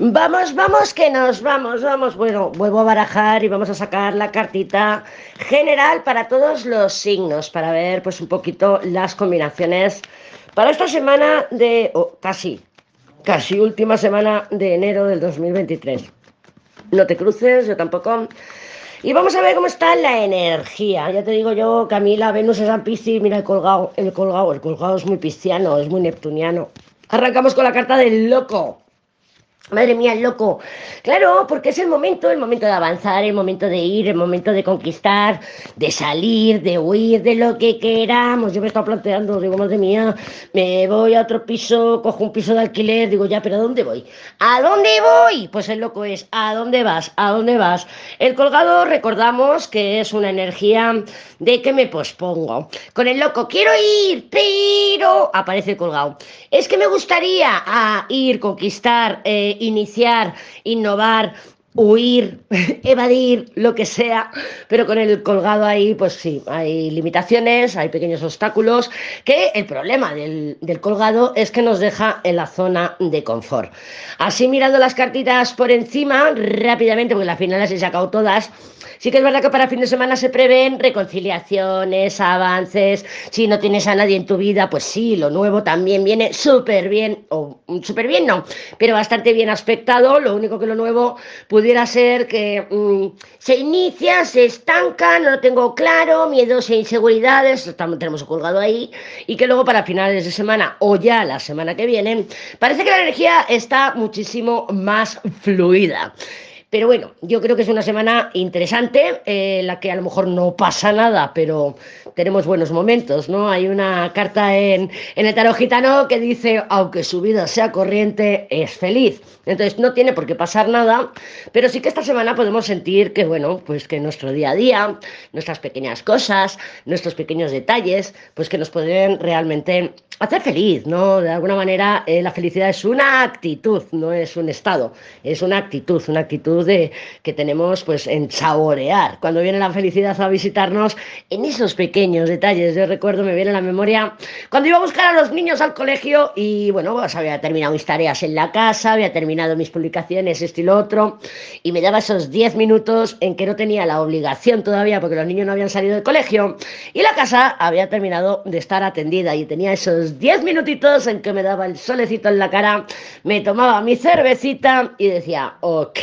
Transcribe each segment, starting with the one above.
Vamos, vamos, que nos vamos, vamos. Bueno, vuelvo a barajar y vamos a sacar la cartita general para todos los signos, para ver pues un poquito las combinaciones para esta semana de, casi, casi última semana de enero del 2023. No te cruces, yo tampoco. Y vamos a ver cómo está la energía. Ya te digo yo, Camila, Venus es Piscis, mira el colgado, el colgado, el colgado es muy pisciano, es muy neptuniano. Arrancamos con la carta del loco. Madre mía, loco. Claro, porque es el momento, el momento de avanzar, el momento de ir, el momento de conquistar, de salir, de huir, de lo que queramos. Yo me estaba planteando, digo, madre mía, me voy a otro piso, cojo un piso de alquiler, digo, ya, pero ¿a dónde voy? ¿A dónde voy? Pues el loco es, ¿a dónde vas? ¿A dónde vas? El colgado, recordamos que es una energía de que me pospongo. Con el loco, quiero ir, pero aparece el colgado. Es que me gustaría a ir, conquistar, eh, iniciar, innovar, huir, evadir, lo que sea, pero con el colgado ahí, pues sí, hay limitaciones, hay pequeños obstáculos, que el problema del, del, colgado es que nos deja en la zona de confort. Así mirando las cartitas por encima, rápidamente, porque las he sacado todas, Sí que es verdad que para fin de semana se prevén reconciliaciones, avances. Si no tienes a nadie en tu vida, pues sí, lo nuevo también viene súper bien, o súper bien no, pero bastante bien aspectado. Lo único que lo nuevo pudiera ser que mmm, se inicia, se estanca, no lo tengo claro, miedos e inseguridades, estamos, tenemos colgado ahí, y que luego para finales de semana o ya la semana que viene, parece que la energía está muchísimo más fluida. Pero bueno, yo creo que es una semana interesante, eh, la que a lo mejor no pasa nada, pero tenemos buenos momentos, ¿no? Hay una carta en, en el tarot gitano que dice, aunque su vida sea corriente, es feliz. Entonces no tiene por qué pasar nada, pero sí que esta semana podemos sentir que, bueno, pues que nuestro día a día, nuestras pequeñas cosas, nuestros pequeños detalles, pues que nos pueden realmente hacer feliz, ¿no? De alguna manera eh, la felicidad es una actitud, no es un estado, es una actitud, una actitud de, que tenemos pues en saborear. Cuando viene la felicidad a visitarnos en esos pequeños detalles. Yo recuerdo, me viene a la memoria, cuando iba a buscar a los niños al colegio y bueno, pues había terminado mis tareas en la casa, había terminado mis publicaciones, esto y lo otro, y me daba esos 10 minutos en que no tenía la obligación todavía porque los niños no habían salido del colegio y la casa había terminado de estar atendida y tenía esos 10 minutitos en que me daba el solecito en la cara, me tomaba mi cervecita y decía, ok,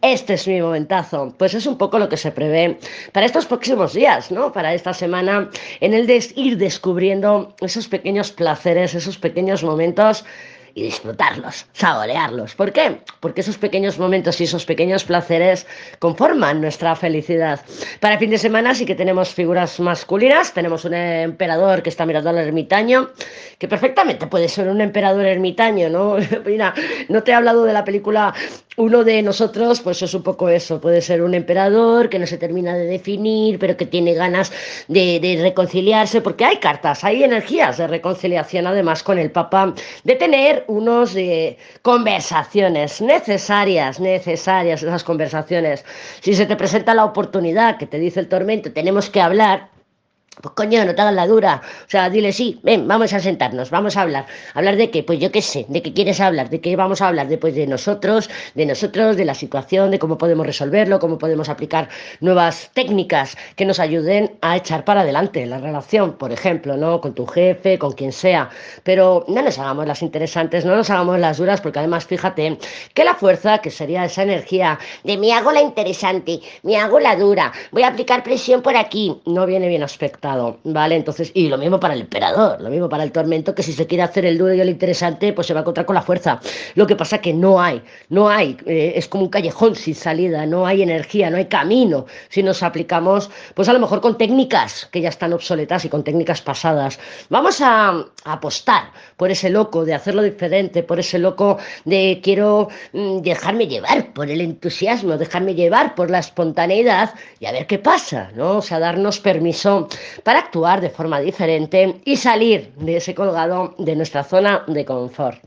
este es mi momentazo. Pues es un poco lo que se prevé para estos próximos días, ¿no? Para esta semana, en el de ir descubriendo esos pequeños placeres, esos pequeños momentos y disfrutarlos, saborearlos. ¿Por qué? Porque esos pequeños momentos y esos pequeños placeres conforman nuestra felicidad. Para el fin de semana sí que tenemos figuras masculinas, tenemos un emperador que está mirando al ermitaño, que perfectamente puede ser un emperador ermitaño, ¿no? Mira, no te he hablado de la película uno de nosotros, pues es un poco eso, puede ser un emperador que no se termina de definir, pero que tiene ganas de, de, reconciliarse, porque hay cartas, hay energías de reconciliación además con el Papa, de tener unos eh, conversaciones necesarias, necesarias esas conversaciones. Si se te presenta la oportunidad que te dice el tormento, tenemos que hablar, pues coño, no te hagas la dura. O sea, dile sí, ven, vamos a sentarnos, vamos a hablar. ¿Hablar de qué? Pues yo qué sé, ¿de qué quieres hablar? ¿De qué vamos a hablar? Después de nosotros, de nosotros, de la situación, de cómo podemos resolverlo, cómo podemos aplicar nuevas técnicas que nos ayuden a echar para adelante la relación, por ejemplo, ¿no? Con tu jefe, con quien sea. Pero no nos hagamos las interesantes, no nos hagamos las duras, porque además fíjate que la fuerza, que sería esa energía de me hago la interesante, me hago la dura, voy a aplicar presión por aquí, no viene bien aspecto ¿vale? Entonces, y lo mismo para el emperador, lo mismo para el tormento, que si se quiere hacer el duro y el interesante, pues se va a encontrar con la fuerza. Lo que pasa que no hay, no hay, eh, es como un callejón sin salida, no hay energía, no hay camino, si nos aplicamos, pues a lo mejor con técnicas que ya están obsoletas y con técnicas pasadas. Vamos a, a apostar por ese loco de hacerlo diferente, por ese loco de quiero mm, dejarme llevar por el entusiasmo, dejarme llevar por la espontaneidad y a ver qué pasa, ¿no? O sea, darnos permiso para actuar de forma diferente y salir de ese colgado de nuestra zona de confort.